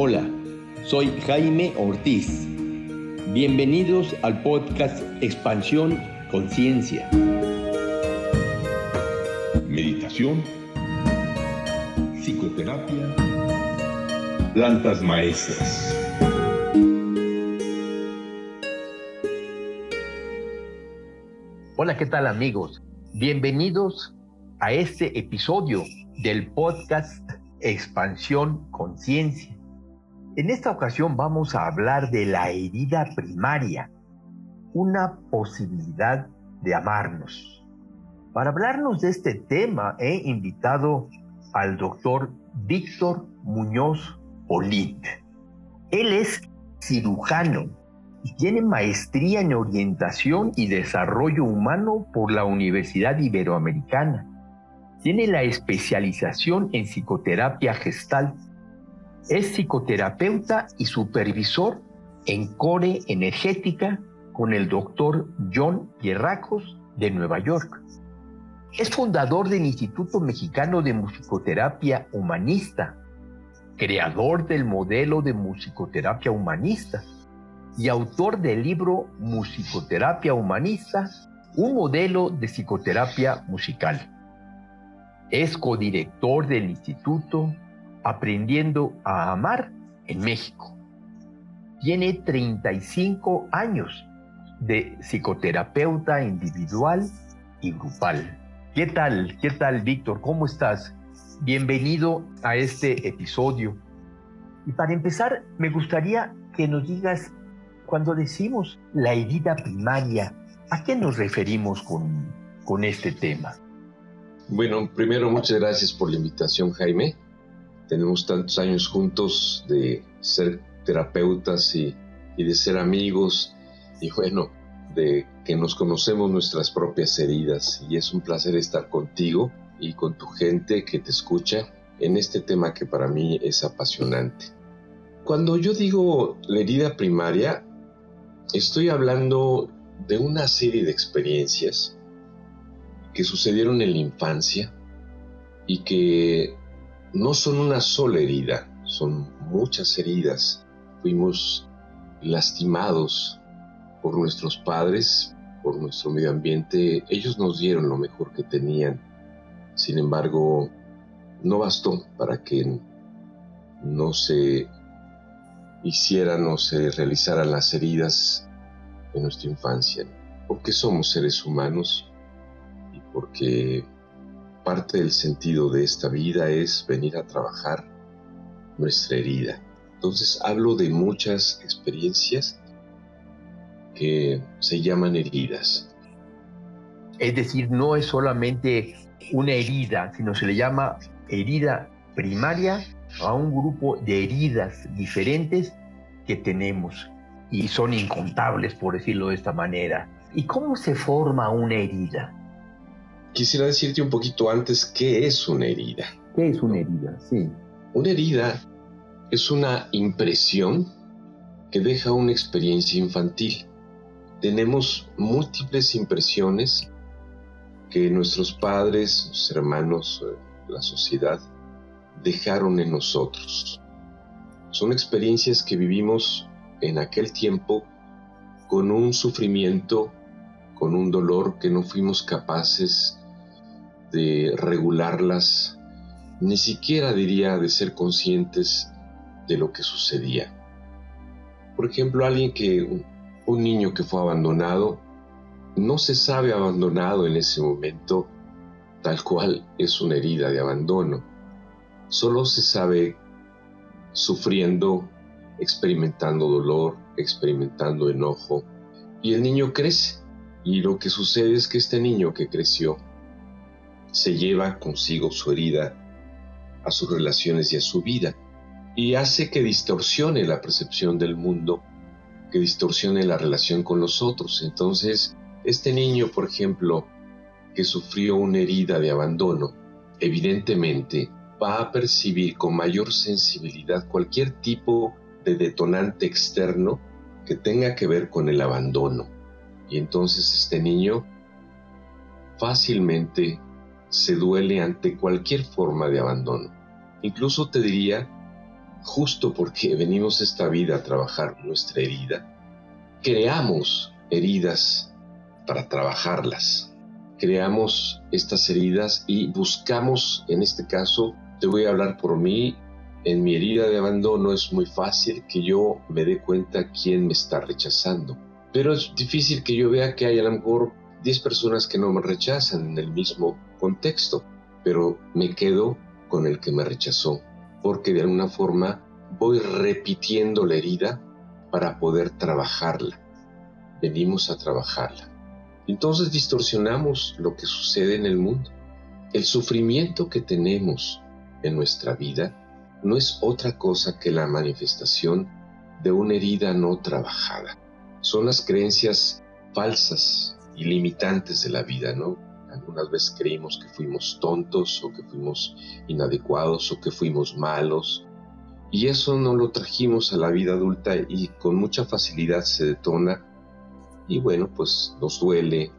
Hola, soy Jaime Ortiz. Bienvenidos al podcast Expansión Conciencia. Meditación, psicoterapia, plantas maestras. Hola, ¿qué tal amigos? Bienvenidos a este episodio del podcast Expansión Conciencia. En esta ocasión vamos a hablar de la herida primaria, una posibilidad de amarnos. Para hablarnos de este tema he invitado al doctor Víctor Muñoz Olit. Él es cirujano y tiene maestría en orientación y desarrollo humano por la Universidad Iberoamericana. Tiene la especialización en psicoterapia gestal. Es psicoterapeuta y supervisor en core energética con el doctor John Guerracos de Nueva York. Es fundador del Instituto Mexicano de Musicoterapia Humanista, creador del modelo de musicoterapia humanista y autor del libro Musicoterapia Humanista, un modelo de psicoterapia musical. Es codirector del Instituto Aprendiendo a Amar en México. Tiene 35 años de psicoterapeuta individual y grupal. ¿Qué tal? ¿Qué tal, Víctor? ¿Cómo estás? Bienvenido a este episodio. Y para empezar, me gustaría que nos digas, cuando decimos la herida primaria, ¿a qué nos referimos con, con este tema? Bueno, primero muchas gracias por la invitación, Jaime. Tenemos tantos años juntos de ser terapeutas y, de ser amigos y bueno, de que nos conocemos nuestras propias heridas y es un placer estar contigo y con tu gente que te escucha en este tema que para mí es apasionante. Cuando yo digo la herida primaria, estoy hablando de una serie de experiencias que sucedieron en la infancia y que no son una sola herida, son muchas heridas. Fuimos lastimados por nuestros padres, por nuestro medio ambiente. Ellos nos dieron lo mejor que tenían sin embargo, no bastó para que no se hicieran o se realizaran las heridas de nuestra infancia, porque somos seres humanos y porque parte del sentido de esta vida es venir a trabajar nuestra herida. Entonces hablo de muchas experiencias que se llaman heridas. Es decir, no es solamente una herida, sino se le llama herida primaria a un grupo de heridas diferentes que tenemos y son incontables, por decirlo de esta manera. ¿Y cómo se forma una herida? Quisiera decirte un poquito antes qué es una herida. ¿Qué es una herida? Sí. Una herida es una impresión que deja una experiencia infantil. Tenemos múltiples impresiones que nuestros padres, nuestros hermanos, eh, la sociedad, dejaron en nosotros. Son experiencias que vivimos en aquel tiempo con un sufrimiento, con un dolor que no fuimos capaces de regularlas, ni siquiera diría de ser conscientes de lo que sucedía. Por ejemplo, alguien que, un niño que fue abandonado, no se sabe abandonado en ese momento tal cual es una herida de abandono. Solo se sabe sufriendo, experimentando dolor, experimentando enojo. Y el niño crece. Y lo que sucede es que este niño que creció se lleva consigo su herida a sus relaciones y a su vida. Y hace que distorsione la percepción del mundo, que distorsione la relación con los otros. Entonces, este niño, por ejemplo, que sufrió una herida de abandono, evidentemente va a percibir con mayor sensibilidad cualquier tipo de detonante externo que tenga que ver con el abandono. Y entonces este niño fácilmente se duele ante cualquier forma de abandono. Incluso te diría justo porque venimos esta vida a trabajar nuestra herida, creamos heridas para trabajarlas. Creamos estas heridas y buscamos, en este caso, te voy a hablar por mí, en mi herida de abandono es muy fácil que yo me dé cuenta quién me está rechazando. Pero es difícil que yo vea que hay a lo mejor 10 personas que no me rechazan en el mismo contexto, pero me quedo con el que me rechazó, porque de alguna forma voy repitiendo la herida para poder trabajarla. Venimos a trabajarla. Entonces distorsionamos lo que sucede en el mundo. El sufrimiento que tenemos en nuestra vida no es otra cosa que la manifestación de una herida no trabajada. Son las creencias falsas y limitantes de la vida, ¿no? Algunas veces creímos que fuimos tontos o que fuimos inadecuados o que fuimos malos. Y eso no lo trajimos a la vida adulta y con mucha facilidad se detona. Y bueno, pues nos duele,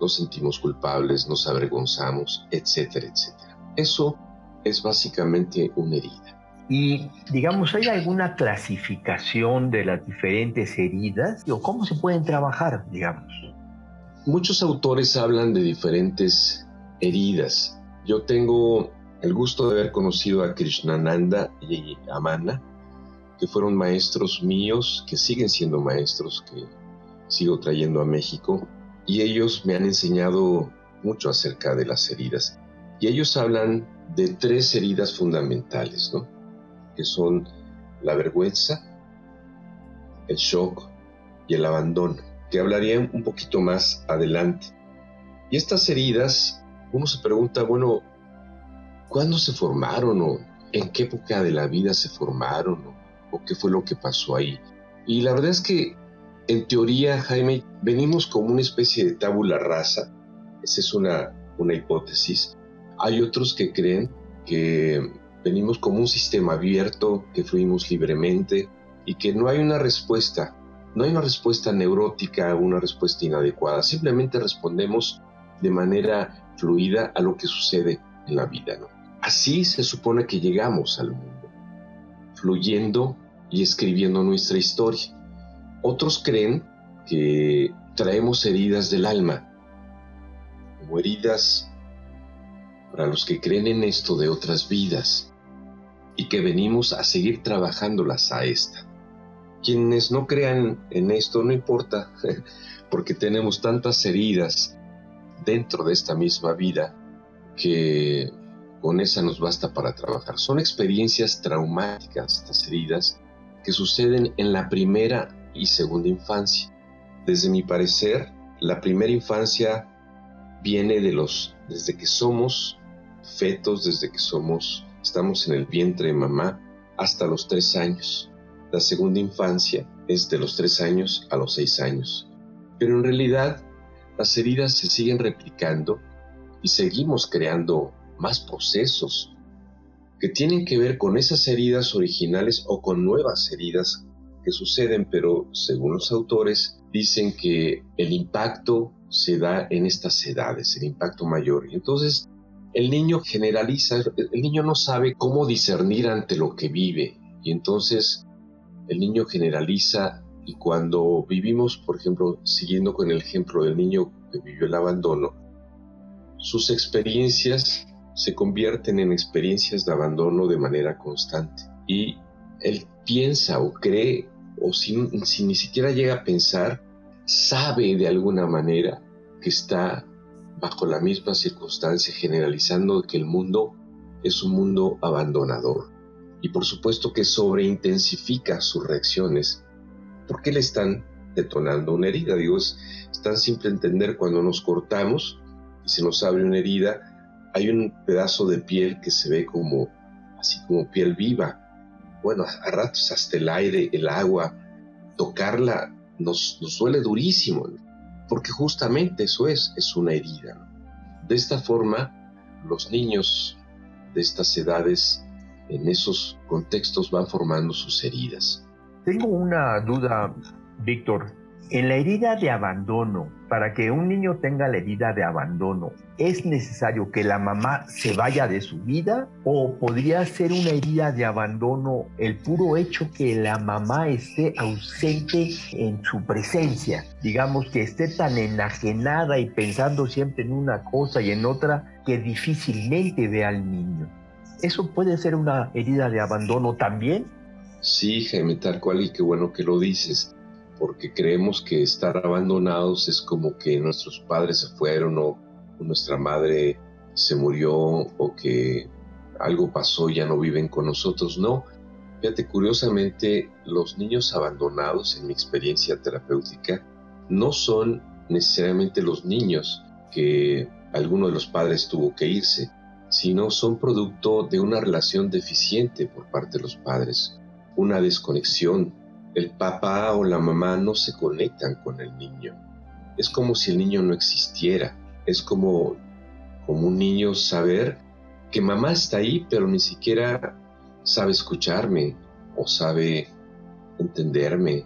nos sentimos culpables, nos avergonzamos, etcétera, etcétera. Eso es básicamente una herida. Y digamos, ¿hay alguna clasificación de las diferentes heridas? ¿O cómo se pueden trabajar, digamos? Muchos autores hablan de diferentes heridas. Yo tengo el gusto de haber conocido a Krishnananda y Amana, que fueron maestros míos, que siguen siendo maestros, que sigo trayendo a México, y ellos me han enseñado mucho acerca de las heridas. Y ellos hablan de tres heridas fundamentales, ¿no? Que son la vergüenza, el shock y el abandono, que hablaría un poquito más adelante. Y estas heridas, uno se pregunta, bueno, ¿cuándo se formaron o en qué época de la vida se formaron o, o qué fue lo que pasó ahí? Y la verdad es que en teoría, Jaime, venimos como una especie de tabula rasa. Esa es una, una hipótesis hay otros que creen que venimos como un sistema abierto, que fluimos libremente y que no hay una respuesta, no hay una respuesta neurótica, una respuesta inadecuada, simplemente respondemos de manera fluida a lo que sucede en la vida. Así se supone que llegamos al mundo, fluyendo y escribiendo nuestra historia. Otros creen que traemos heridas del alma, como heridas para los que creen en esto de otras vidas y que venimos a seguir trabajándolas a esta. Quienes no crean en esto no importa, porque tenemos tantas heridas dentro de esta misma vida que con esa nos basta para trabajar. Son experiencias traumáticas estas heridas que suceden en la primera y segunda infancia. Desde mi parecer, la primera infancia viene de los desde que somos fetos desde que somos, estamos en el vientre de mamá hasta los tres años. La segunda infancia es de los tres años a los seis años. Pero en realidad las heridas se siguen replicando y seguimos creando más procesos que tienen que ver con esas heridas originales o con nuevas heridas que suceden, pero según los autores dicen que el impacto se da en estas edades, el impacto mayor. Y entonces el niño generaliza, el niño no sabe cómo discernir ante lo que vive y entonces el niño generaliza y cuando vivimos, por ejemplo, siguiendo con el ejemplo del niño que vivió el abandono, sus experiencias se convierten en experiencias de abandono de manera constante. Y él piensa o cree o si, si ni siquiera llega a pensar, sabe de alguna manera que está bajo la misma circunstancia generalizando que el mundo es un mundo abandonador y por supuesto que sobreintensifica sus reacciones porque le están detonando una herida. Digo, es, tan simple entender cuando nos cortamos y se nos abre una herida, hay un pedazo de piel que se ve como así como piel viva. Bueno, a ratos hasta el aire, el agua, tocarla nos, nos durísimo porque justamente eso es, es una herida. De esta forma, los niños de estas edades en esos contextos van formando sus heridas. Tengo una duda, Víctor. En la herida de abandono, para que un niño tenga la herida de abandono, ¿es necesario que la mamá se vaya de su vida? ¿O podría ser una herida de abandono el puro hecho que la mamá esté ausente en su presencia? Digamos que esté tan enajenada y pensando siempre en una cosa y en otra que difícilmente ve al niño. ¿Eso puede ser una herida de abandono también? Sí, Jaime, tal cual, y qué bueno que lo dices porque creemos que estar abandonados es como que nuestros padres se fueron o nuestra madre se murió o que algo pasó y ya no viven con nosotros. No, fíjate, curiosamente los niños abandonados en mi experiencia terapéutica no son necesariamente los niños que alguno de los padres tuvo que irse, sino son producto de una relación deficiente por parte de los padres, una desconexión el papá o la mamá no se conectan con el niño. Es como si el niño no existiera. Es como, como un niño saber que mamá está ahí, pero ni siquiera sabe escucharme o sabe entenderme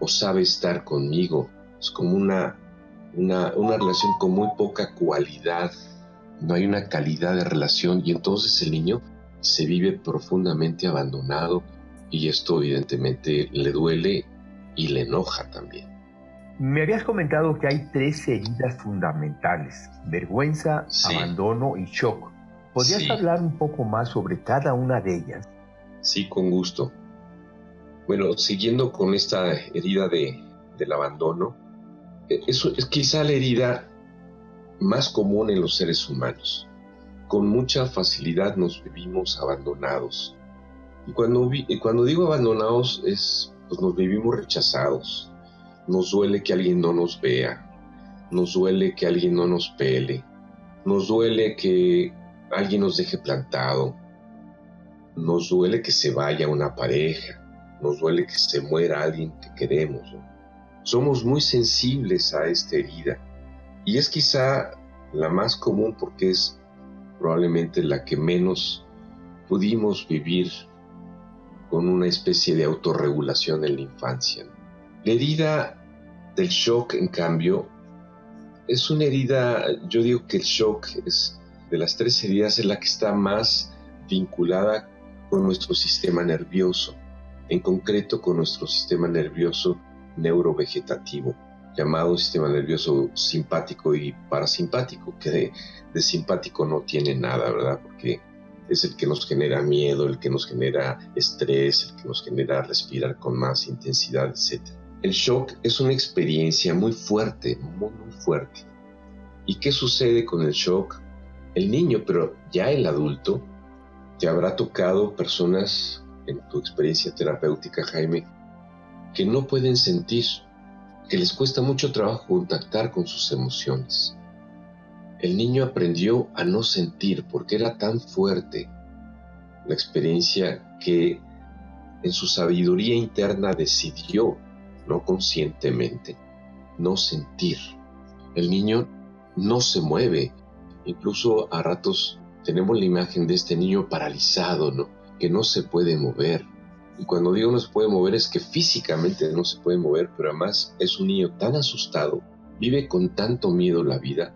o sabe estar conmigo. Es como una, una, una relación con muy poca cualidad. No hay una calidad de relación y entonces el niño se vive profundamente abandonado, y esto evidentemente le duele y le enoja también. Me habías comentado que hay tres heridas fundamentales, vergüenza, abandono y shock. ¿Podrías hablar un poco más sobre cada una de ellas? Sí, con gusto. Bueno, siguiendo con esta herida de, del abandono, e, eso es quizá la herida más común en los seres humanos. Con mucha facilidad nos vivimos abandonados, y cuando, cuando digo abandonados es, pues nos vivimos rechazados. Nos duele que alguien no nos vea. Nos duele que alguien no nos pele. Nos duele que alguien nos deje plantado. Nos duele que se vaya una pareja. Nos duele que se muera alguien que queremos. Somos muy sensibles a esta herida. Y es quizá la más común porque es probablemente la que menos pudimos vivir con una especie de autorregulación en la infancia. La herida del shock, en cambio, es una herida, yo digo que el shock es de las tres heridas es la que está más vinculada con nuestro sistema nervioso, en concreto con nuestro sistema nervioso neurovegetativo, llamado sistema nervioso simpático y parasimpático, que de, simpático no tiene nada, ¿verdad? Porque es el que nos genera miedo, el que nos genera estrés, el que nos genera respirar con más intensidad, etc. El shock es una experiencia muy fuerte, muy, muy fuerte. ¿Y qué sucede con el shock? El niño, pero ya el adulto, te habrá tocado personas en tu experiencia terapéutica, Jaime, que no pueden sentir, que les cuesta mucho trabajo contactar con sus emociones el niño aprendió a no sentir porque era tan fuerte la experiencia que en su sabiduría interna decidió, no conscientemente, no sentir. El niño no se mueve. Incluso a ratos tenemos la imagen de este niño paralizado, ¿no? Que no se puede mover. Y cuando digo no se puede mover es que físicamente no se puede mover, pero además es un niño tan asustado, vive con tanto miedo la vida,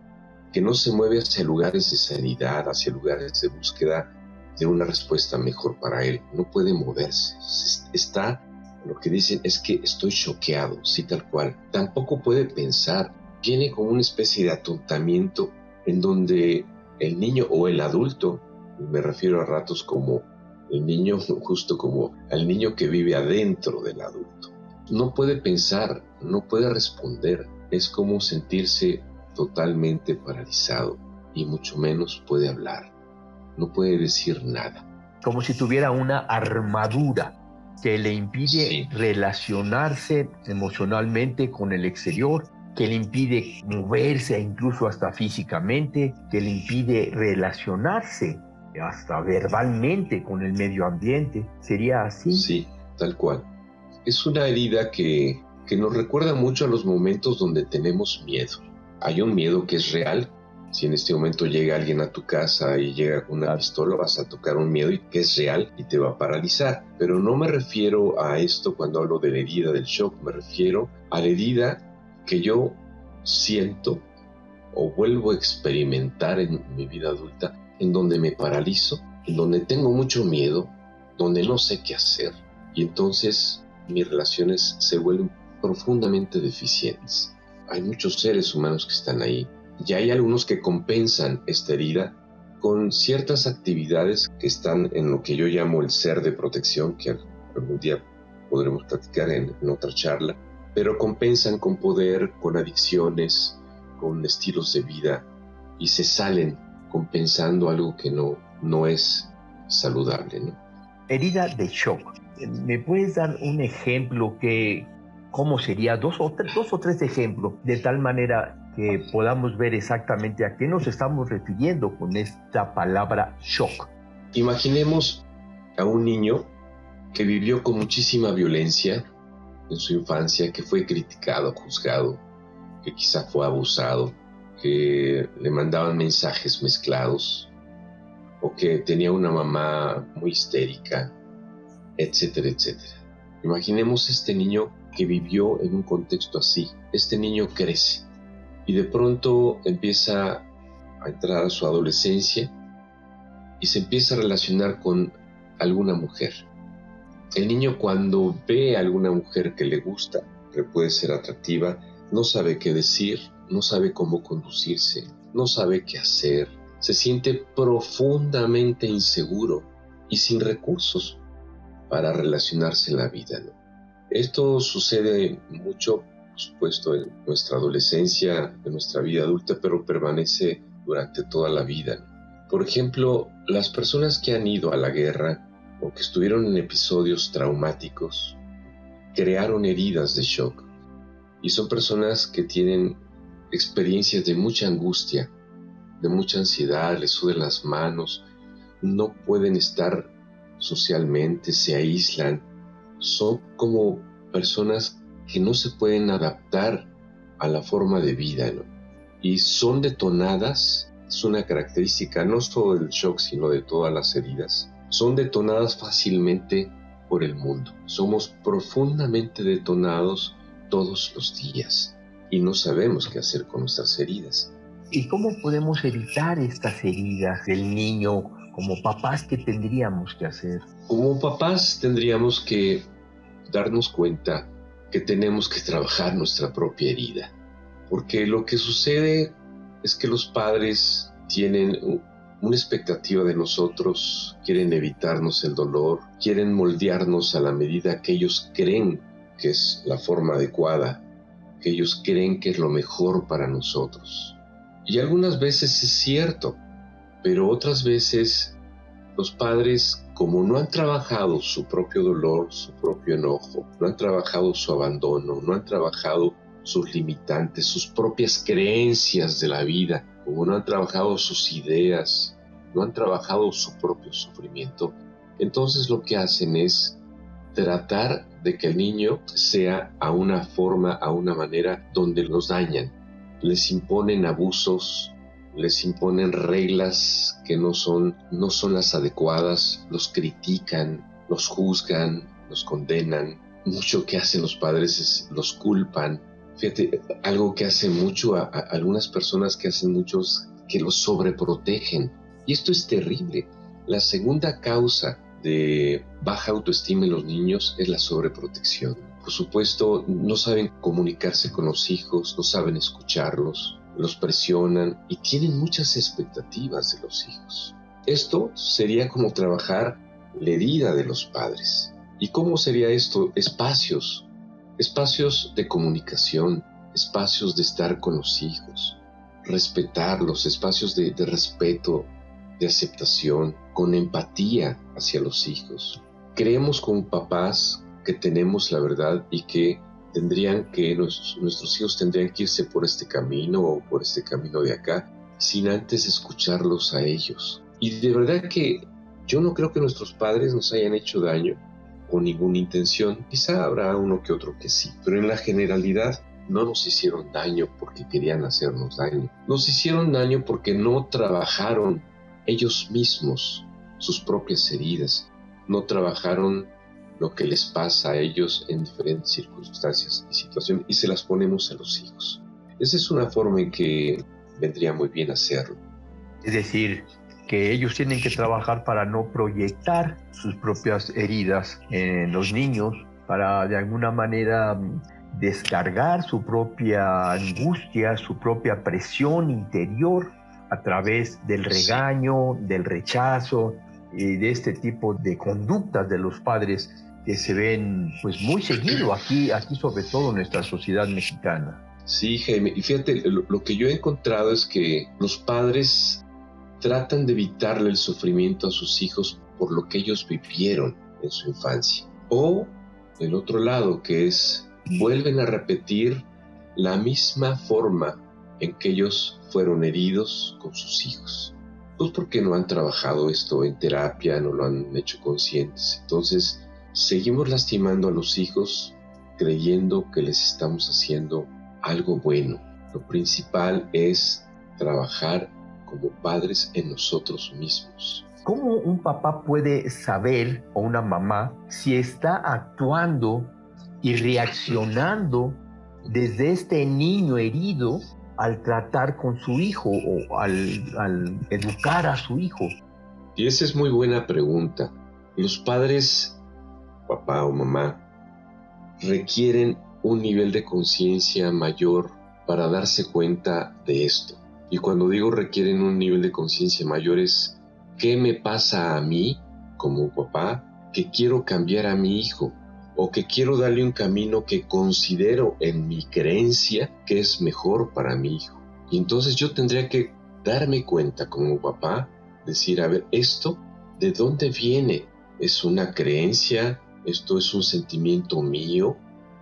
que no se mueve hacia lugares de sanidad, hacia lugares de búsqueda de una respuesta mejor para él. No puede moverse. Está, lo que dicen es que estoy choqueado, sí tal cual. Tampoco puede pensar. Tiene como una especie de atontamiento en donde el niño o el adulto, me refiero a ratos como el niño, justo como al niño que vive adentro del adulto. No puede pensar, no puede responder. Es como sentirse totalmente paralizado y mucho menos puede hablar. No puede decir nada. Como si tuviera una armadura que le impide relacionarse emocionalmente con el exterior, que le impide moverse incluso hasta físicamente, que le impide relacionarse hasta verbalmente con el medio ambiente. ¿Sería así? Sí, tal cual. Es una herida que, que nos recuerda mucho a los momentos donde tenemos miedo hay un miedo que es real Si en este momento llega alguien a tu casa y llega con una pistola, vas a tocar un miedo que es real y te va a paralizar. Pero no me refiero a esto cuando hablo de la herida del shock, me refiero a la herida que yo siento o vuelvo a experimentar en mi vida adulta, en donde me paralizo, en donde tengo mucho miedo, donde no sé qué hacer. Y entonces mis relaciones se vuelven profundamente deficientes. Hay muchos seres humanos que están ahí y hay algunos que compensan esta herida con ciertas actividades que están en lo que yo llamo el ser de protección, que algún día podremos platicar en, otra charla, pero compensan con poder, con adicciones, con estilos de vida y se salen compensando algo que no, no es saludable. ¿no? Herida de shock. ¿Me puedes dar un ejemplo que, cómo sería? Dos o, tres, dos o tres ejemplos, de tal manera que podamos ver exactamente a qué nos estamos refiriendo con esta palabra shock. Imaginemos a un niño que vivió con muchísima violencia en su infancia, que fue criticado, juzgado, que quizá fue abusado, que le mandaban mensajes mezclados, o que tenía una mamá muy histérica, etcétera, etcétera. Imaginemos este niño que vivió en un contexto así. Este niño crece y de pronto empieza a entrar a su adolescencia y se empieza a relacionar con alguna mujer. El niño cuando ve a alguna mujer que le gusta, que puede ser atractiva, no sabe qué decir, no sabe cómo conducirse, no sabe qué hacer, se siente profundamente inseguro y sin recursos para relacionarse en la vida. Esto sucede mucho supuesto, en nuestra adolescencia, en nuestra vida adulta, pero permanece durante toda la vida. Por ejemplo, las personas que han ido a la guerra o que estuvieron en episodios traumáticos crearon heridas de shock y son personas que tienen experiencias de mucha angustia, de mucha ansiedad, les sudan las manos, no pueden estar socialmente, se aíslan, son como personas que no se pueden adaptar a la forma de vida. Y son detonadas, es una característica no solo del shock, sino de todas las heridas, son detonadas fácilmente por el mundo. Somos profundamente detonados todos los días y no sabemos qué hacer con nuestras heridas. ¿Y cómo podemos evitar estas heridas del niño como papás que tendríamos que hacer? Como papás tendríamos que darnos cuenta que tenemos que trabajar nuestra propia herida. Porque lo que sucede es que los padres tienen una expectativa de nosotros, quieren evitarnos el dolor, quieren moldearnos a la medida que ellos creen que es la forma adecuada, que ellos creen que es lo mejor para nosotros. Y algunas veces es cierto, pero otras veces los padres como no han trabajado su propio dolor, su propio enojo, no han trabajado su abandono, no han trabajado sus limitantes, sus propias creencias de la vida, como no han trabajado sus ideas, no han trabajado su propio sufrimiento, entonces lo que hacen es tratar de que el niño sea a una forma, a una manera donde los dañan. Les imponen abusos, les imponen reglas que no son, no son las adecuadas, los critican, los juzgan, los condenan. Mucho que hacen los padres es los culpan. Fíjate, algo que hace mucho a, a algunas personas que hacen muchos que los sobreprotegen. Y esto es terrible. La segunda causa de baja autoestima en los niños es la sobreprotección. Por supuesto, no saben comunicarse con los hijos, no saben escucharlos, los presionan y tienen muchas expectativas de los hijos. Esto sería como trabajar la herida de los padres. ¿Y cómo sería esto? Espacios, espacios de comunicación, espacios de estar con los hijos, respetarlos, espacios de, de respeto, de aceptación, con empatía hacia los hijos. Creemos como papás que tenemos la verdad y que tendrían que, nuestros, hijos tendrían que irse por este camino o por este camino de acá, sin antes escucharlos a ellos. Y de verdad que yo no creo que nuestros padres nos hayan hecho daño con ninguna intención. Quizá habrá uno que otro que sí, pero en la generalidad no nos hicieron daño porque querían hacernos daño. Nos hicieron daño porque no trabajaron ellos mismos sus propias heridas, no trabajaron lo que les pasa a ellos en diferentes circunstancias y situaciones y se las ponemos a los hijos. Esa es una forma en que vendría muy bien hacerlo. Es decir, que ellos tienen que trabajar para no proyectar sus propias heridas en los niños, para de alguna manera mm, descargar su propia angustia, su propia presión interior a través del regaño, del rechazo y de este tipo de conductas de los padres que se ven pues muy seguido aquí, aquí sobre todo en nuestra sociedad mexicana. Sí, Jaime, y fíjate, lo, que yo he encontrado es que los padres tratan de evitarle el sufrimiento a sus hijos por lo que ellos vivieron en su infancia. O el otro lado, que es, vuelven a repetir la misma forma en que ellos fueron heridos con sus hijos. Pues porque no han trabajado esto en terapia, no lo han hecho conscientes. Entonces, seguimos lastimando a los hijos creyendo que les estamos haciendo algo bueno. Lo principal es trabajar como padres en nosotros mismos. ¿Cómo un papá puede saber o una mamá si está actuando y reaccionando desde este niño herido al tratar con su hijo o al, educar a su hijo? Y esa es muy buena pregunta. Los padres, papá o mamá, requieren un nivel de conciencia mayor para darse cuenta de esto. Y cuando digo requieren un nivel de conciencia mayor es qué me pasa a mí como papá que quiero cambiar a mi hijo o que quiero darle un camino que considero en mi creencia que es mejor para mi hijo. Y entonces yo tendría que darme cuenta como papá, decir, a ver, esto, ¿de dónde viene? ¿Es una creencia? ¿Esto es un sentimiento mío?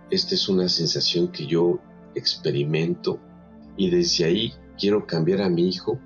esta es una sensación que yo experimento y desde ahí quiero cambiar a mi hijo,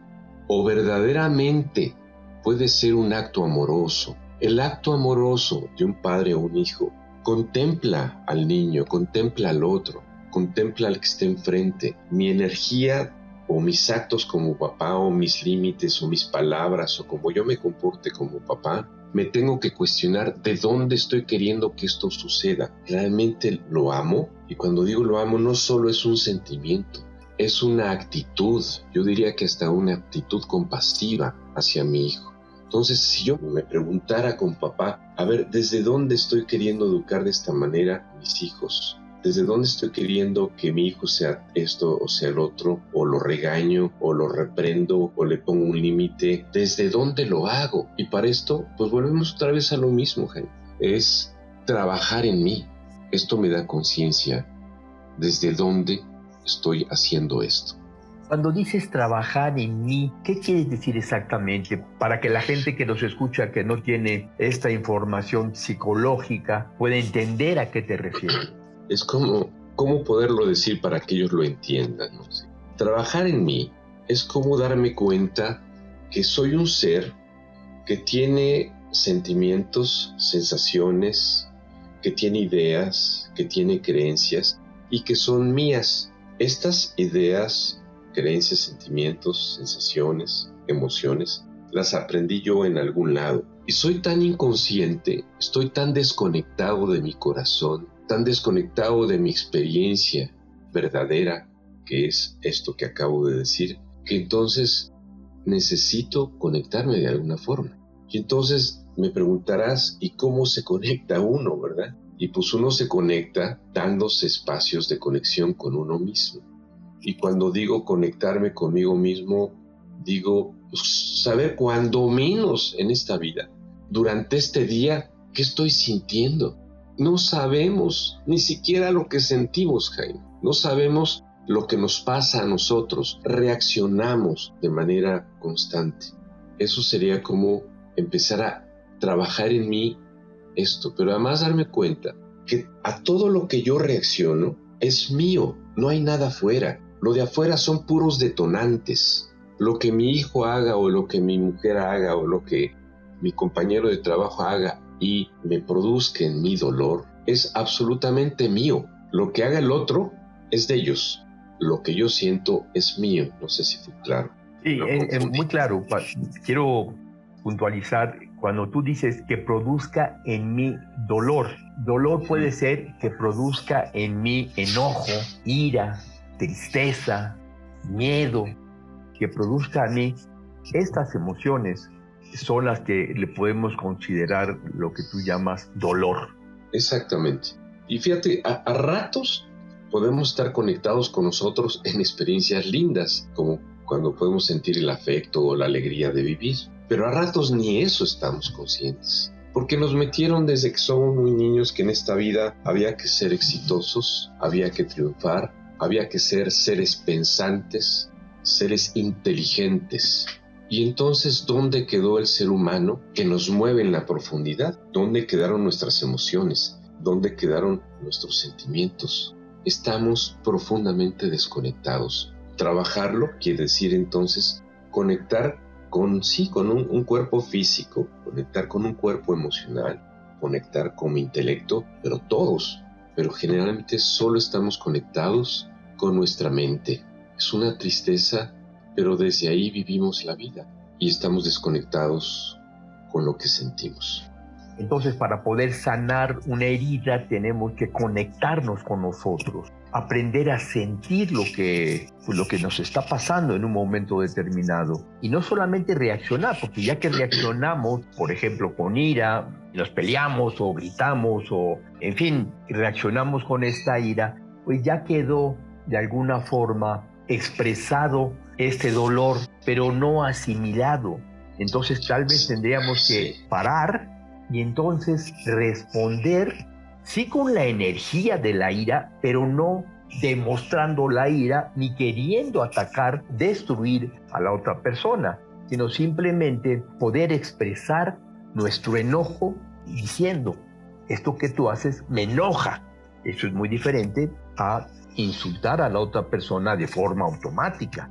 o verdaderamente puede ser un acto amoroso. El acto amoroso de un padre o un hijo contempla al niño, contempla al otro, contempla al que está enfrente. Mi energía o mis actos como papá o mis límites o mis palabras o como yo me comporte como papá me tengo que cuestionar de dónde estoy queriendo que esto suceda. ¿Realmente lo amo? Y cuando digo lo amo no solo es un sentimiento, es una actitud, yo diría que hasta una actitud compasiva hacia mi hijo. Entonces, si yo me preguntara con papá, a ver, ¿desde dónde estoy queriendo educar de esta manera a mis hijos? desde dónde estoy queriendo que mi hijo sea esto o sea el otro, o lo regaño, o lo reprendo, o le pongo un límite, desde dónde lo hago. Y para esto, pues volvemos otra vez a lo mismo, gente. Es trabajar en mí. Esto me da conciencia desde dónde estoy haciendo esto. Cuando dices trabajar en mí, ¿qué quieres decir exactamente? Para que la gente que nos escucha, que no tiene esta información psicológica, pueda entender a qué te refieres es como, cómo poderlo decir para que ellos lo entiendan. Trabajar en mí es como darme cuenta que soy un ser que tiene sentimientos, sensaciones, que tiene ideas, que tiene creencias y que son mías. Estas ideas, creencias, sentimientos, sensaciones, emociones, las aprendí yo en algún lado. Y soy tan inconsciente, estoy tan desconectado de mi corazón, tan desconectado de mi experiencia verdadera, que es esto que acabo de decir, que entonces necesito conectarme de alguna forma. Y entonces me preguntarás, ¿y cómo se conecta uno, verdad? Y pues uno se conecta dándose espacios de conexión con uno mismo. Y cuando digo conectarme conmigo mismo, digo pues, saber cuando menos en esta vida, durante este día, qué estoy sintiendo, no sabemos ni siquiera lo que sentimos, Jaime. No sabemos lo que nos pasa a nosotros. Reaccionamos de manera constante. Eso sería como empezar a trabajar en mí esto, pero además darme cuenta que a todo lo que yo reacciono es mío, no hay nada afuera. Lo de afuera son puros detonantes. Lo que mi hijo haga o lo que mi mujer haga o lo que mi compañero de trabajo haga y me produzca en mi dolor es absolutamente mío. Lo que haga el otro es de ellos. Lo que yo siento es mío. No sé si fue claro. Sí, es, muy claro. Quiero puntualizar cuando tú dices que produzca en mí dolor. Dolor puede ser que produzca en mí enojo, ira, tristeza, miedo, que produzca en mí estas emociones son las que le podemos considerar lo que tú llamas dolor. Exactamente. Y fíjate, a, ratos podemos estar conectados con nosotros en experiencias lindas, como cuando podemos sentir el afecto o la alegría de vivir. Pero a ratos ni eso estamos conscientes. Porque nos metieron desde que somos muy niños que en esta vida había que ser exitosos, había que triunfar, había que ser seres pensantes, seres inteligentes. Y entonces, ¿dónde quedó el ser humano que nos mueve en la profundidad? ¿Dónde quedaron nuestras emociones? ¿Dónde quedaron nuestros sentimientos? Estamos profundamente desconectados. Trabajarlo quiere decir entonces conectar con sí, con un, un cuerpo físico, conectar con un cuerpo emocional, conectar con mi intelecto, pero todos, pero generalmente solo estamos conectados nuestra mente. Es una tristeza pero desde ahí vivimos la vida y estamos desconectados con lo que sentimos. Entonces, para poder sanar una herida tenemos que conectarnos con nosotros, aprender a sentir lo que, pues, lo que nos está pasando en un momento determinado. Y no solamente reaccionar, porque ya que reaccionamos, por ejemplo, con ira, nos peleamos o gritamos o, en fin, reaccionamos con esta ira, pues ya quedó de alguna forma expresado este dolor, pero no asimilado. Entonces tal vez tendríamos que parar y entonces responder, sí con la energía de la ira, pero no demostrando la ira ni queriendo atacar, destruir a la otra persona, sino simplemente poder expresar nuestro enojo diciendo, esto que tú haces me enoja. Eso es muy diferente a insultar a la otra persona de forma automática.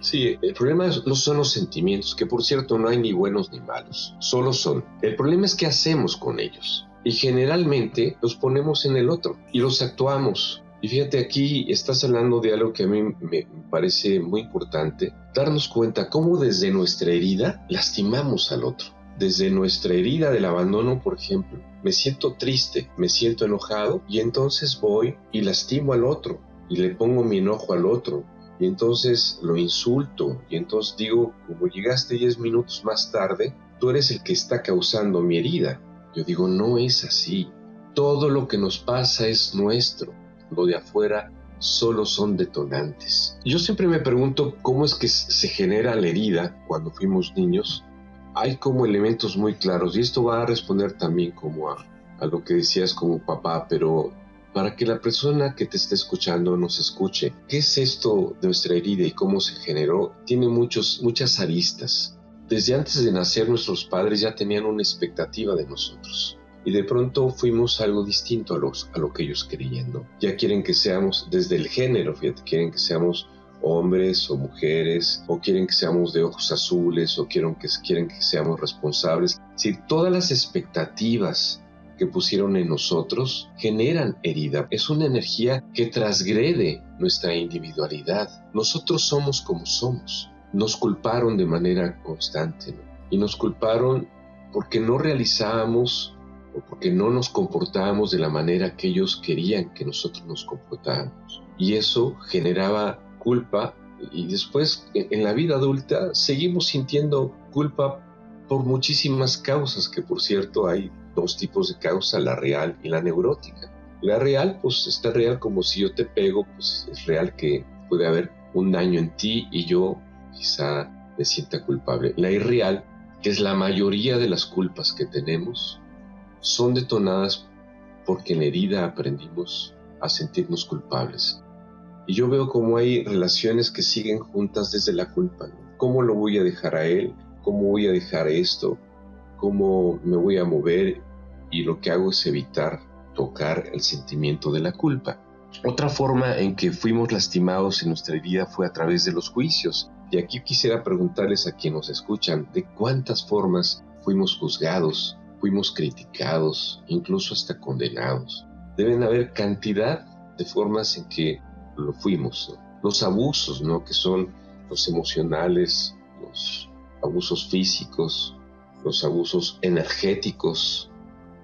Sí, el problema no son los sentimientos, que por cierto no hay ni buenos ni malos, solo son. El problema es qué hacemos con ellos. Y generalmente los ponemos en el otro y los actuamos. Y fíjate, aquí estás hablando de algo que a mí me parece muy importante, darnos cuenta cómo desde nuestra herida lastimamos al otro. Desde nuestra herida del abandono, por ejemplo, me siento triste, me siento enojado y entonces voy y lastimo al otro y le pongo mi enojo al otro y entonces lo insulto y entonces digo, como llegaste 10 minutos más tarde, tú eres el que está causando mi herida. Yo digo, no es así. Todo lo que nos pasa es nuestro. Lo de afuera solo son detonantes. Yo siempre me pregunto cómo es que se genera la herida cuando fuimos niños. Hay como elementos muy claros y esto va a responder también como a, a lo que decías como papá, pero para que la persona que te esté escuchando nos escuche. ¿Qué es esto de nuestra herida y cómo se generó? Tiene muchos, muchas aristas. Desde antes de nacer nuestros padres ya tenían una expectativa de nosotros. Y de pronto fuimos algo distinto a, los, a lo que ellos querían. Ya quieren que seamos desde el género, fíjate, quieren que seamos hombres o mujeres, o quieren que seamos de ojos azules, o quieren que, quieren que seamos responsables. Si todas las expectativas que pusieron en nosotros generan herida. Es una energía que transgrede nuestra individualidad. Nosotros somos como somos. Nos culparon de manera constante y nos culparon porque no realizábamos o porque no nos comportábamos de la manera que ellos querían que nosotros nos comportáramos. Y eso generaba culpa y después en la vida adulta seguimos sintiendo culpa por muchísimas causas que por cierto hay dos tipos de causa, la real y la neurótica. La real, pues está real como si yo te pego, pues es real que puede haber un daño en ti y yo quizá me sienta culpable. La irreal, que es la mayoría de las culpas que tenemos, son detonadas porque en herida aprendimos a sentirnos culpables. Y yo veo cómo hay relaciones que siguen juntas desde la culpa. ¿Cómo lo voy a dejar a él? ¿Cómo voy a dejar esto? ¿Cómo me voy a mover? y lo que hago es evitar tocar el sentimiento de la culpa. Otra forma en que fuimos lastimados en nuestra vida fue a través de los juicios. Y aquí quisiera preguntarles a quienes nos escuchan de cuántas formas fuimos juzgados, fuimos criticados, incluso hasta condenados. Deben haber cantidad de formas en que lo fuimos. Los abusos, ¿no? Que son los emocionales, los abusos físicos, los abusos energéticos,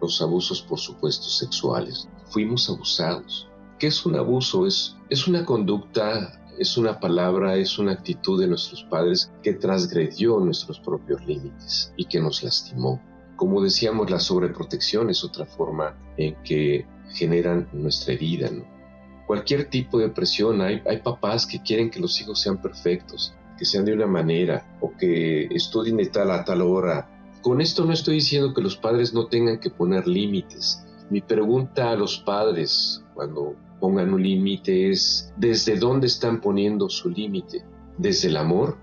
los abusos, por supuesto, sexuales. Fuimos abusados. ¿Qué es un abuso? Es, es una conducta, es una palabra, es una actitud de nuestros padres que transgredió nuestros propios límites y que nos lastimó. Como decíamos, la sobreprotección es otra forma en que generan nuestra herida. Cualquier tipo de presión, hay, papás que quieren que los hijos sean perfectos, que sean de una manera o que estudien de tal a tal hora. Con esto no estoy diciendo que los padres no tengan que poner límites. Mi pregunta a los padres cuando pongan un límite es, ¿desde dónde están poniendo su límite? ¿Desde el amor?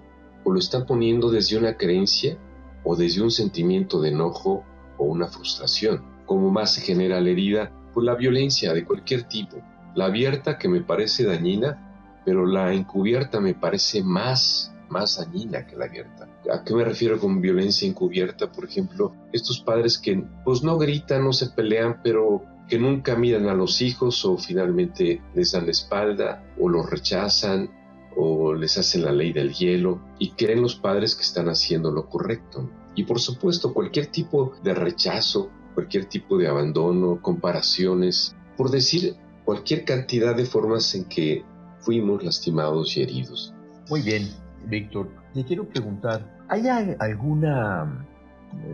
¿O lo están poniendo desde una creencia? ¿O desde un sentimiento de enojo o una frustración? ¿Cómo más se genera la herida? Pues la violencia de cualquier tipo. La abierta que me parece dañina pero la encubierta me parece más, más dañina que la abierta. ¿A qué me refiero con violencia encubierta? Por ejemplo, estos padres que pues no gritan, no se pelean, pero que nunca miran a los hijos o finalmente les dan la espalda o los rechazan o les hacen la ley del hielo y creen los padres que están haciendo lo correcto. Y por supuesto, cualquier tipo de rechazo, cualquier tipo de abandono, comparaciones, por decir cualquier cantidad de formas en que fuimos lastimados y heridos. Muy bien, Víctor. Te quiero preguntar, ¿hay alguna,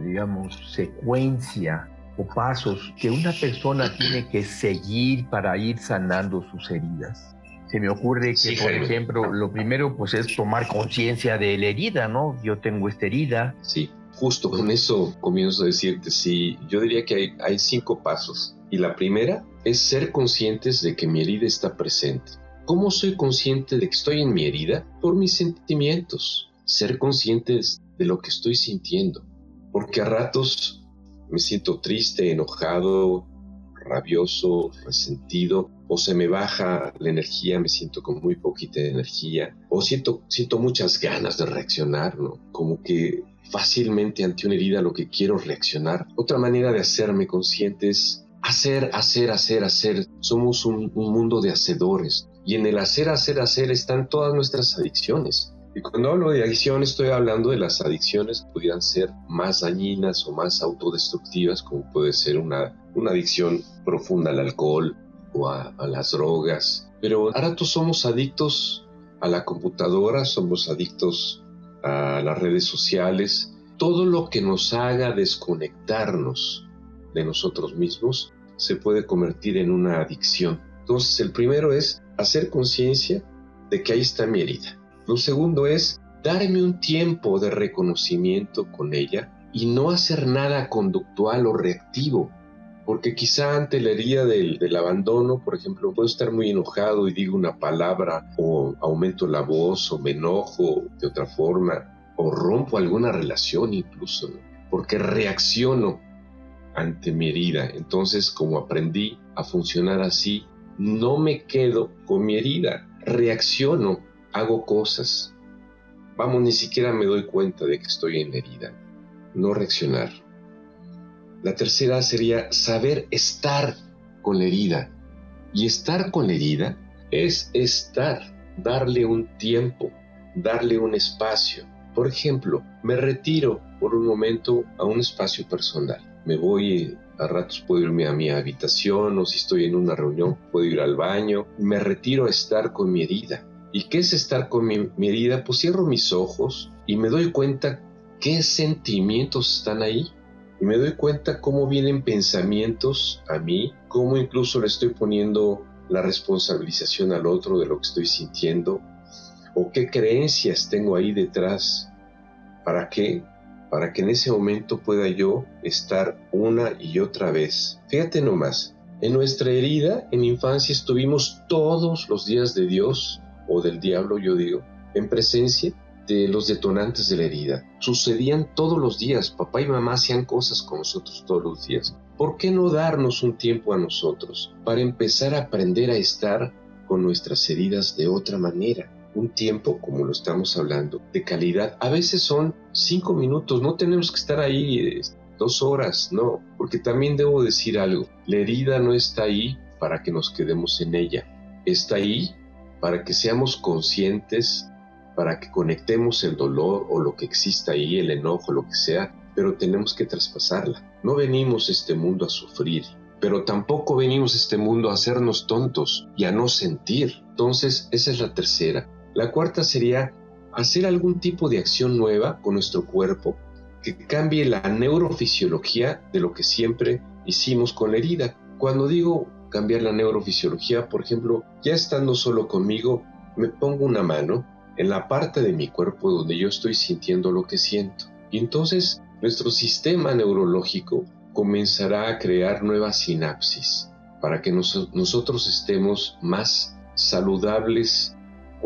digamos, secuencia o pasos que una persona tiene que seguir para ir sanando sus heridas? Se me ocurre que, por ejemplo, lo primero pues es tomar conciencia de la herida, ¿no? Yo tengo esta herida. Sí, justo con eso comienzo a decirte, sí, yo diría que hay, hay cinco pasos. Y la primera es ser conscientes de que mi herida está presente. ¿Cómo soy consciente de que estoy en mi herida? Por mis sentimientos. Ser conscientes de lo que estoy sintiendo. Porque a ratos me siento triste, enojado, rabioso, resentido, o se me baja la energía, me siento con muy poquita energía, o siento, muchas ganas de reaccionar, ¿no? Como que fácilmente ante una herida lo que quiero reaccionar. Otra manera de hacerme consciente es hacer, hacer, hacer, hacer. Somos un, un mundo de hacedores. Y en el hacer, hacer, hacer están todas nuestras adicciones. Y cuando hablo de adicción estoy hablando de las adicciones que pudieran ser más dañinas o más autodestructivas, como puede ser una, una adicción profunda al alcohol o a, a las drogas. Pero ahora todos somos adictos a la computadora, somos adictos a las redes sociales. Todo lo que nos haga desconectarnos de nosotros mismos se puede convertir en una adicción. Entonces el primero es hacer conciencia de que ahí está mi herida. Lo segundo es darme un tiempo de reconocimiento con ella y no hacer nada conductual o reactivo. Porque quizá ante la herida del, del, abandono, por ejemplo, puedo estar muy enojado y digo una palabra o aumento la voz o me enojo de otra forma o rompo alguna relación incluso, porque reacciono ante mi herida. Entonces, como aprendí a funcionar así, no me quedo con mi herida, reacciono, hago cosas. Vamos, ni siquiera me doy cuenta de que estoy en la herida. No reaccionar. La tercera sería saber estar con la herida. Y estar con la herida es estar, darle un tiempo, darle un espacio. Por ejemplo, me retiro por un momento a un espacio personal. Me voy a ratos puedo irme a mi habitación o si estoy en una reunión puedo ir al baño. Me retiro a estar con mi herida. ¿Y qué es estar con mi, herida? Pues cierro mis ojos y me doy cuenta qué sentimientos están ahí. Y me doy cuenta cómo vienen pensamientos a mí, cómo incluso le estoy poniendo la responsabilización al otro de lo que estoy sintiendo, o qué creencias tengo ahí detrás. ¿Para qué? Para que en ese momento pueda yo estar una y otra vez. Fíjate nomás, en nuestra herida, en infancia estuvimos todos los días de Dios, o del diablo yo digo, en presencia de los detonantes de la herida. Sucedían todos los días, papá y mamá hacían cosas con nosotros todos los días. ¿Por qué no darnos un tiempo a nosotros para empezar a aprender a estar con nuestras heridas de otra manera? Un tiempo, como lo estamos hablando, de calidad. A veces son cinco minutos, no tenemos que estar ahí eh, dos horas, no, porque también debo decir algo, la herida no está ahí para que nos quedemos en ella, está ahí para que seamos conscientes, para que conectemos el dolor o lo que exista ahí, el enojo, lo que sea, pero tenemos que traspasarla. No venimos a este mundo a sufrir, pero tampoco venimos a este mundo a hacernos tontos y a no sentir. Entonces, esa es la tercera. La cuarta sería hacer algún tipo de acción nueva con nuestro cuerpo que cambie la neurofisiología de lo que siempre hicimos con la herida. Cuando digo cambiar la neurofisiología, por ejemplo, ya estando solo conmigo, me pongo una mano en la parte de mi cuerpo donde yo estoy sintiendo lo que siento. Y entonces nuestro sistema neurológico comenzará a crear nuevas sinapsis para que nosotros estemos más saludables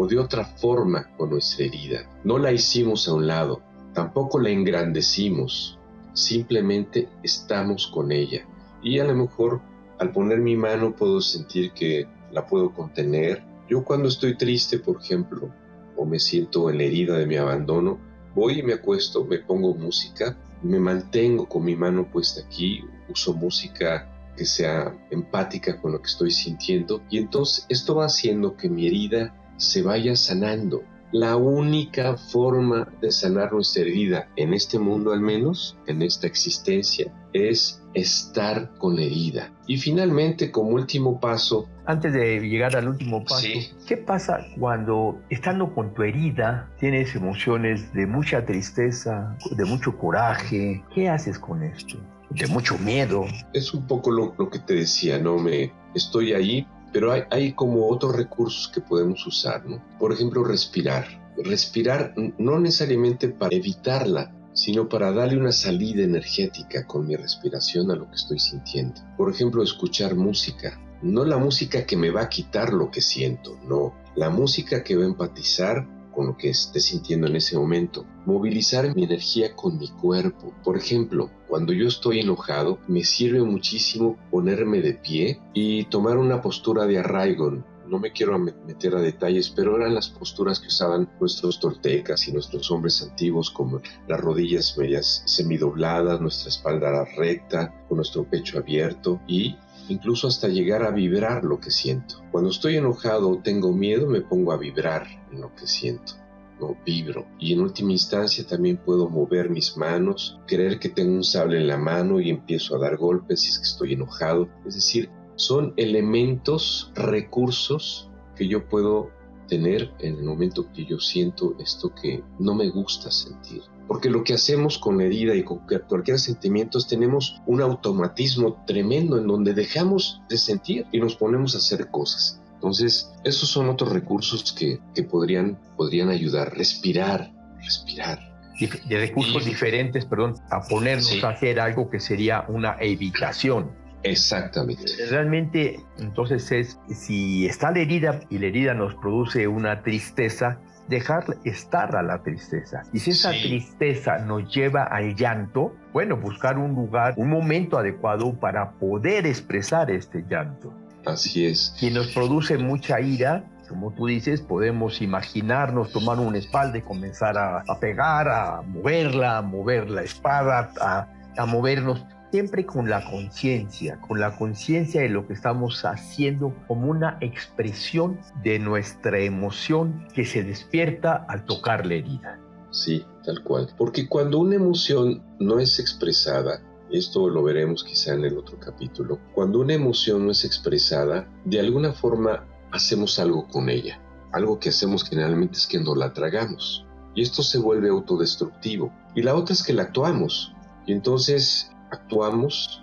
o de otra forma con nuestra herida. No la hicimos a un lado, tampoco la engrandecimos, simplemente estamos con ella. Y a lo mejor al poner mi mano puedo sentir que la puedo contener. Yo cuando estoy triste, por ejemplo, o me siento en la herida de mi abandono, voy y me acuesto, me pongo música, me mantengo con mi mano puesta aquí, uso música que sea empática con lo que estoy sintiendo y entonces esto va haciendo que mi herida se vaya sanando. La única forma de sanar nuestra herida, en este mundo al menos, en esta existencia, es estar con la herida. Y finalmente, como último paso... Antes de llegar al último paso, ¿qué pasa cuando estando con tu herida tienes emociones de mucha tristeza, de mucho coraje? ¿Qué haces con esto? De mucho miedo. Es un poco lo, lo que te decía, ¿no? Me estoy ahí pero hay, como otros recursos que podemos usar, ¿no? Por ejemplo, respirar. Respirar no necesariamente para evitarla, sino para darle una salida energética con mi respiración a lo que estoy sintiendo. Por ejemplo, escuchar música. No la música que me va a quitar lo que siento, no. La música que va a empatizar con lo que esté sintiendo en ese momento. Movilizar mi energía con mi cuerpo. Por ejemplo, cuando yo estoy enojado, me sirve muchísimo ponerme de pie y tomar una postura de arraigo. No me quiero meter a detalles, pero eran las posturas que usaban nuestros toltecas y nuestros hombres antiguos, como las rodillas medias semidobladas, nuestra espalda recta, con nuestro pecho abierto y incluso hasta llegar a vibrar lo que siento. Cuando estoy enojado o tengo miedo, me pongo a vibrar en lo que siento. No vibro. Y en última instancia también puedo mover mis manos, creer que tengo un sable en la mano y empiezo a dar golpes si es que estoy enojado. Es decir, son elementos, recursos que yo puedo tener en el momento que yo siento esto que no me gusta sentir. Porque lo que hacemos con la herida y con cualquier sentimiento es tenemos un automatismo tremendo en donde dejamos de sentir y nos ponemos a hacer cosas. Entonces, esos son otros recursos que, que podrían, podrían ayudar. Respirar, respirar. De recursos diferentes, perdón, a ponernos a hacer algo que sería una evitación. Exactamente. Realmente, entonces es, si está la herida y la herida nos produce una tristeza, dejar estar a la tristeza. Y si esa tristeza nos lleva al llanto, bueno, buscar un lugar, un momento adecuado para poder expresar este llanto. Así es. Si nos produce mucha ira, como tú dices, podemos imaginarnos tomar una espalda y comenzar a, pegar, a moverla, a mover la espada, a, a movernos siempre con la conciencia, con la conciencia de lo que estamos haciendo como una expresión de nuestra emoción que se despierta al tocar la herida. Sí, tal cual. Porque cuando una emoción no es expresada, esto lo veremos quizá en el otro capítulo, cuando una emoción no es expresada, de alguna forma hacemos algo con ella. Algo que hacemos generalmente es que no la tragamos. Y esto se vuelve autodestructivo. Y la otra es que la actuamos. Y entonces actuamos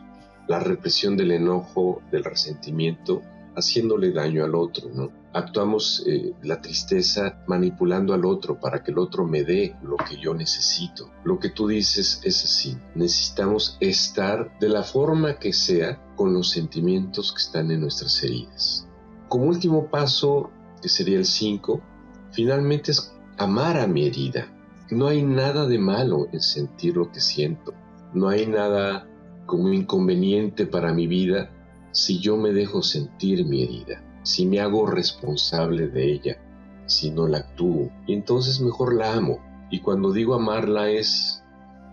la represión del enojo, del resentimiento, haciéndole daño al otro, ¿no? Actuamos eh, la tristeza manipulando al otro para que el otro me dé lo que yo necesito. Lo que tú dices es así. Necesitamos estar de la forma que sea con los sentimientos que están en nuestras heridas. Como último paso, que sería el 5, finalmente es amar a mi herida. No hay nada de malo en sentir lo que siento no hay nada como inconveniente para mi vida si yo me dejo sentir mi herida, si me hago responsable de ella, si no la actúo. Y entonces mejor la amo. Y cuando digo amarla es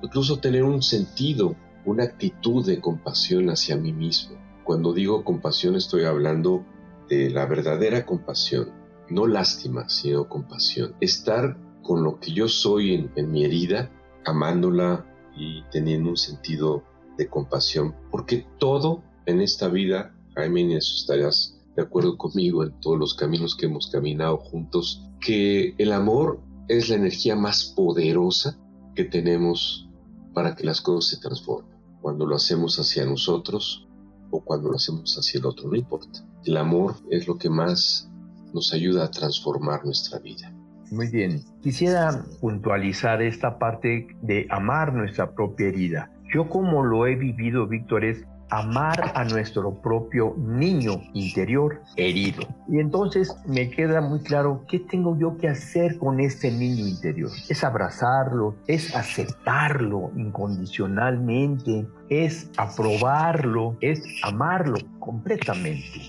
incluso tener un sentido, una actitud de compasión hacia mí mismo. Cuando digo compasión estoy hablando de la verdadera compasión, no lástima, sino compasión. Estar con lo que yo soy en, en mi herida, amándola y teniendo un sentido de compasión, porque todo en esta vida, Jaime, y estarás de acuerdo conmigo en todos los caminos que hemos caminado juntos, que el amor es la energía más poderosa que tenemos para que las cosas se transformen. Cuando lo hacemos hacia nosotros o cuando lo hacemos hacia el otro, no importa. El amor es lo que más nos ayuda a transformar nuestra vida. Muy bien. Quisiera puntualizar esta parte de amar nuestra propia herida. Yo como lo he vivido, Víctor, es amar a nuestro propio niño interior herido. Y entonces me queda muy claro qué tengo yo que hacer con este niño interior. Es abrazarlo, es aceptarlo incondicionalmente, es aprobarlo, es amarlo completamente.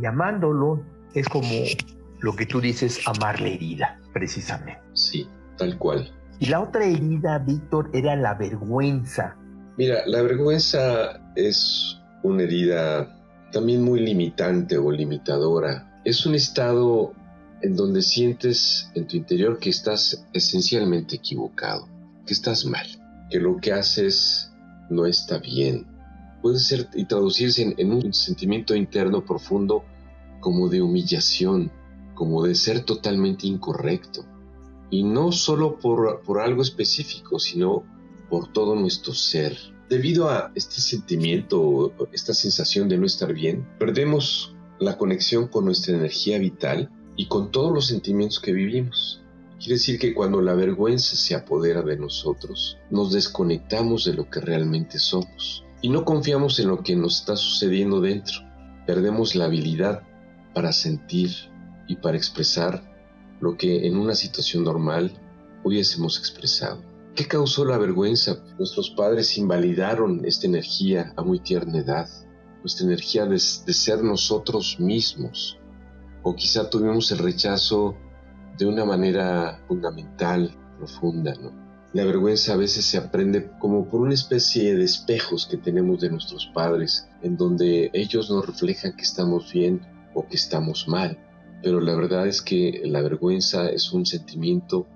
Y amándolo es como lo que tú dices, amar la herida, precisamente. Sí, tal cual. Y la otra herida, Víctor, era la vergüenza Mira, la vergüenza es una herida también muy limitante o limitadora. Es un estado en donde sientes en tu interior que estás esencialmente equivocado, que estás mal, que lo que haces no está bien. Puede ser y traducirse en, un sentimiento interno profundo como de humillación, como de ser totalmente incorrecto. Y no solo por, por algo específico, sino por todo nuestro ser. Debido a este sentimiento, esta sensación de no estar bien, perdemos la conexión con nuestra energía vital y con todos los sentimientos que vivimos. Quiere decir que cuando la vergüenza se apodera de nosotros, nos desconectamos de lo que realmente somos y no confiamos en lo que nos está sucediendo dentro. Perdemos la habilidad para sentir y para expresar lo que en una situación normal hubiésemos expresado. ¿Qué causó la vergüenza? Nuestros padres invalidaron esta energía a muy tierna edad, nuestra energía de, ser nosotros mismos. O quizá tuvimos el rechazo de una manera fundamental, profunda. La vergüenza a veces se aprende como por una especie de espejos que tenemos de nuestros padres, en donde ellos nos reflejan que estamos bien o que estamos mal. Pero la verdad es que la vergüenza es un sentimiento,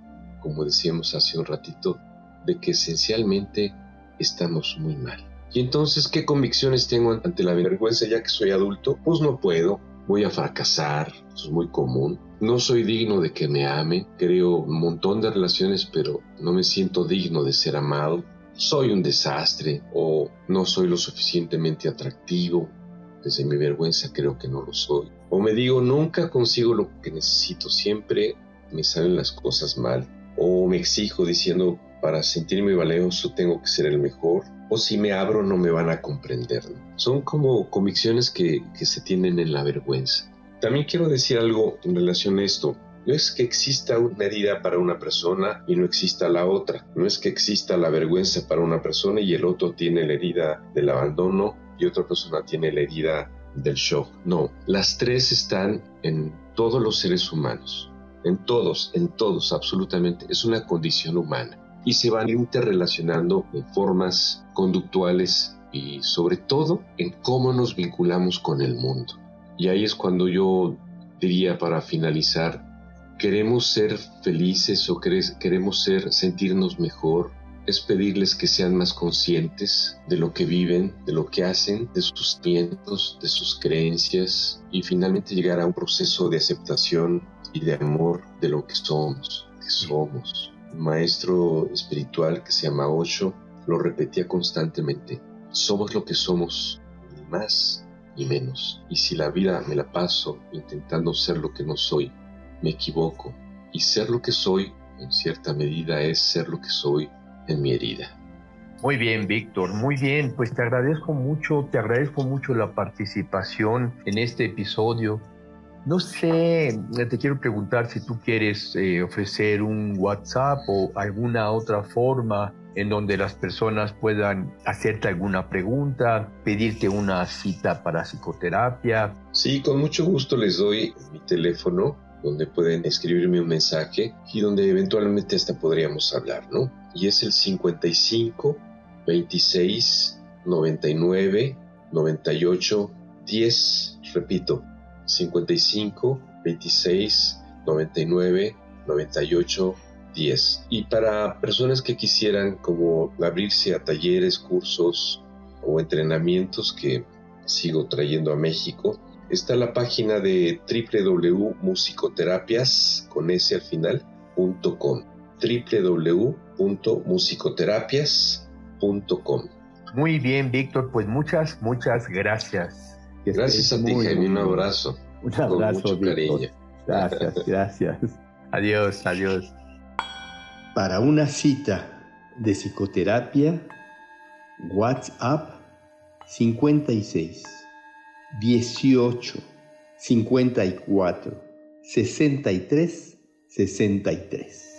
como decíamos hace un ratito, de que esencialmente estamos muy mal. Y entonces, ¿qué convicciones tengo ante la vergüenza ya que soy adulto? Pues no puedo, voy a fracasar, es muy común. No soy digno de que me amen, creo un montón de relaciones, pero no me siento digno de ser amado. Soy un desastre o no soy lo suficientemente atractivo. Desde mi vergüenza creo que no lo soy. O me digo, nunca consigo lo que necesito, siempre me salen las cosas mal. O me exijo diciendo, para sentirme valioso tengo que ser el mejor, o si me abro no me van a comprender. Son como convicciones que, que se tienen en la vergüenza. También quiero decir algo en relación a esto. No es que exista una herida para una persona y no exista la otra. No es que exista la vergüenza para una persona y el otro tiene la herida del abandono y otra persona tiene la herida del shock. No, las tres están en todos los seres humanos. En todos, en todos, absolutamente. Es una condición humana y se van interrelacionando en formas conductuales y sobre todo en cómo nos vinculamos con el mundo. Y ahí es cuando yo diría para finalizar, queremos ser felices o queremos ser sentirnos mejor, es pedirles que sean más conscientes de lo que viven, de lo que hacen, de sus sentimientos, de sus creencias y finalmente llegar a un proceso de aceptación y de amor de lo que somos, que somos maestro espiritual que se llama Osho lo repetía constantemente. Somos lo que somos, ni más ni menos. Y si la vida me la paso intentando ser lo que no soy, me equivoco. Y ser lo que soy, en cierta medida, es ser lo que soy en mi herida. Muy bien, Víctor, muy bien. Pues te agradezco mucho, te agradezco mucho la participación en este episodio. No sé, te quiero preguntar si tú quieres eh, ofrecer un WhatsApp o alguna otra forma en donde las personas puedan hacerte alguna pregunta, pedirte una cita para psicoterapia. Sí, con mucho gusto les doy mi teléfono donde pueden escribirme un mensaje y donde eventualmente hasta podríamos hablar, ¿no? Y es el 55 26 99 98 10, repito, 55 26 99 98 10. Y para personas que quisieran como abrirse a talleres, cursos o entrenamientos que sigo trayendo a México, está la página de www.musicoterapias con s al final, www.musicoterapias.com. Muy bien, Víctor, pues muchas, muchas gracias. Gracias a ti, Jaime, un abrazo. Un abrazo, con mucho cariño. Gracias, gracias. adiós, adiós. Para una cita de psicoterapia, WhatsApp 56 18 54 63 63.